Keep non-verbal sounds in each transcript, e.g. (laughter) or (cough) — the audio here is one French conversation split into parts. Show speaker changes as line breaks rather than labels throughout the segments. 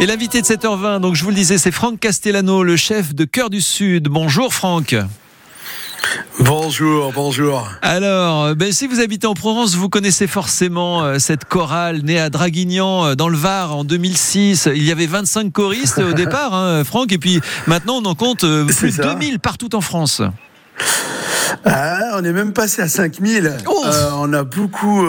Et l'invité de 7h20, donc je vous le disais, c'est Franck Castellano, le chef de Cœur du Sud. Bonjour Franck.
Bonjour, bonjour.
Alors, ben, si vous habitez en Provence, vous connaissez forcément euh, cette chorale née à Draguignan euh, dans le Var en 2006. Il y avait 25 choristes au (laughs) départ, hein, Franck, et puis maintenant on en compte euh, plus de 2000 partout en France.
Ah, on est même passé à 5000.
Oh.
Euh, on a beaucoup.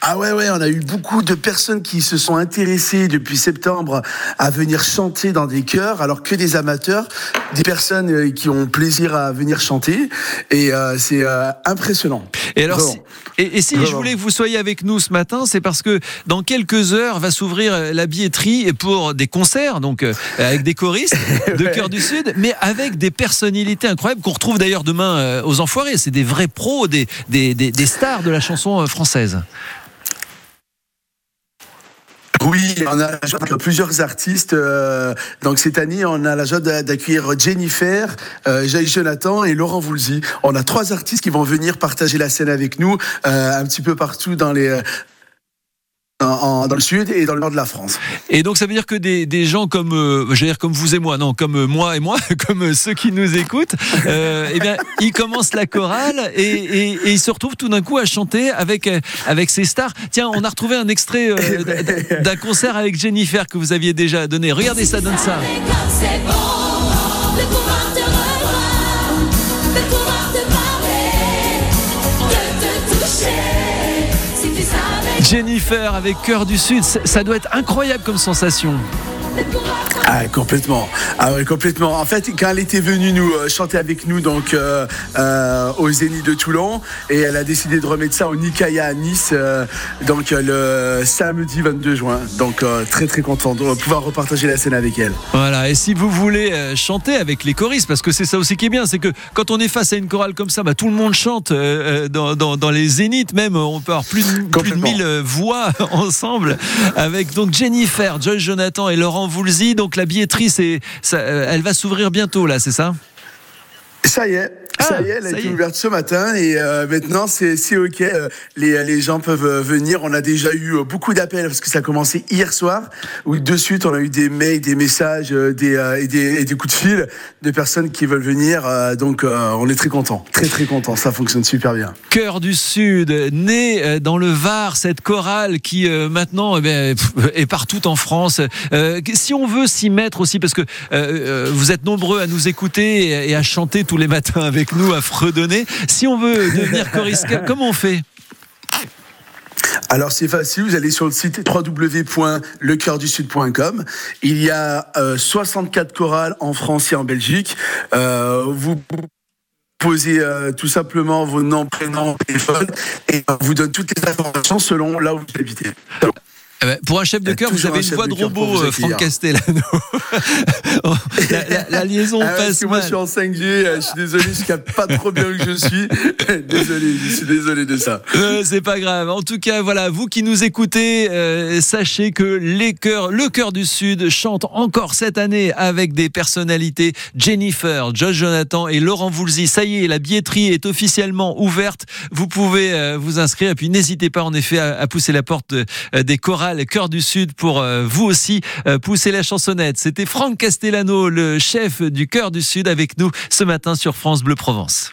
Ah ouais, ouais, on a eu beaucoup de personnes qui se sont intéressées depuis septembre à venir chanter dans des chœurs, alors que des amateurs, des personnes euh, qui ont plaisir à venir chanter. Et euh, c'est euh, impressionnant.
Et alors, si, et, et si je voulais que vous soyez avec nous ce matin, c'est parce que dans quelques heures va s'ouvrir la billetterie pour des concerts, donc euh, avec des choristes (laughs) de Cœur du Sud, mais avec des personnalités incroyables qu'on retrouve d'ailleurs demain aux Enfoirés. C'est des vrais pros, des, des, des, des stars de la chanson française.
Oui, on a la joie plusieurs artistes. euh, donc cette année, on a la joie d'a- d'accueillir Jennifer, euh, Jaï Jonathan et Laurent Voulzy. On a trois artistes qui vont venir partager la scène avec nous euh, un petit peu partout dans les en- en- dans le sud et dans le nord de la France.
Et donc ça veut dire que des, des gens comme, euh, je veux dire comme vous et moi, non, comme euh, moi et moi, (laughs) comme euh, ceux qui nous écoutent, euh, eh bien, ils commencent la chorale et, et- et ils se retrouvent tout d'un coup à chanter avec avec ces stars. Tiens, on a retrouvé un extrait euh, d- d'un concert avec Jennifer que vous aviez déjà donné. Regardez ça, donne ça. Jennifer avec Cœur du Sud, ça doit être incroyable comme sensation.
Ah complètement. Ah ouais, complètement. En fait, quand elle était venue nous euh, chanter avec nous donc euh, euh, au Zénith de Toulon et elle a décidé de remettre ça au Nikaya à Nice donc le samedi 22 juin. Donc très très content de pouvoir repartager la scène avec elle.
Voilà, et si vous voulez chanter avec les choristes, parce que c'est ça aussi qui est bien, c'est que quand on est face à une chorale comme ça, bah, tout le monde chante dans, dans- dans les zéniths même, on peut avoir plus de, plus de
Complètement.
1000 euh, voix (laughs) ensemble, avec donc Jennifer, Joyce Jonathan et Laurent Voulzy. Donc la billetterie, c'est, euh, elle va s'ouvrir bientôt là, c'est ça?
Ça y est, ça
Ah,
y est, elle a
ça
été ouverte ce matin et euh, maintenant c'est ok. euh, Les, les gens peuvent euh, venir. On a déjà eu euh, beaucoup d'appels parce que ça a commencé hier soir où de suite on a eu des mails, des messages, des, euh, et, des, et des coups de fil de personnes qui veulent venir. euh, donc euh, on est très content, très très content. Ça fonctionne super bien.
Cœur du Sud, né dans le Var, cette chorale qui euh, maintenant eh bien, est partout en France. Euh, si on veut s'y mettre aussi, parce que vous êtes nombreux à nous écouter et, et à chanter tous les matins avec nous, à fredonner. Si on veut devenir (laughs) choriste, comment on fait?
Alors c'est facile, vous allez sur le site www.lecoeurdusud.com. Il y a euh, 64 chorales en France et en Belgique. Euh, vous posez euh, tout simplement vos noms, prénoms, téléphone et on vous donne toutes les informations selon là où vous habitez.
Eh ben, Pour un chef de
a
chœur, vous avez
un
une voix de robot, euh, Franck. Castellano. (laughs) la, la- la liaison
Ah ouais, parce
passe
que moi je suis en 5G, euh, je suis désolé, je capte pas trop bien où je suis. (laughs) désolé, je suis désolé de ça.
Euh, c'est pas grave. En tout cas, voilà, vous qui nous écoutez, euh, sachez que les chœurs, le chœur du Sud chante encore cette année avec des personnalités Jennifer, Josh Jonathan et Laurent Voulzy. Ça y est, la billetterie est officiellement ouverte. Vous pouvez euh, vous inscrire et puis n'hésitez pas en effet à, à pousser la porte de- euh, des chorales Chœur du Sud pour euh, vous aussi euh, pousser la chansonnette. C'était Franck Castellano, le chef du Chœur du Sud avec nous ce matin sur France Bleu Provence.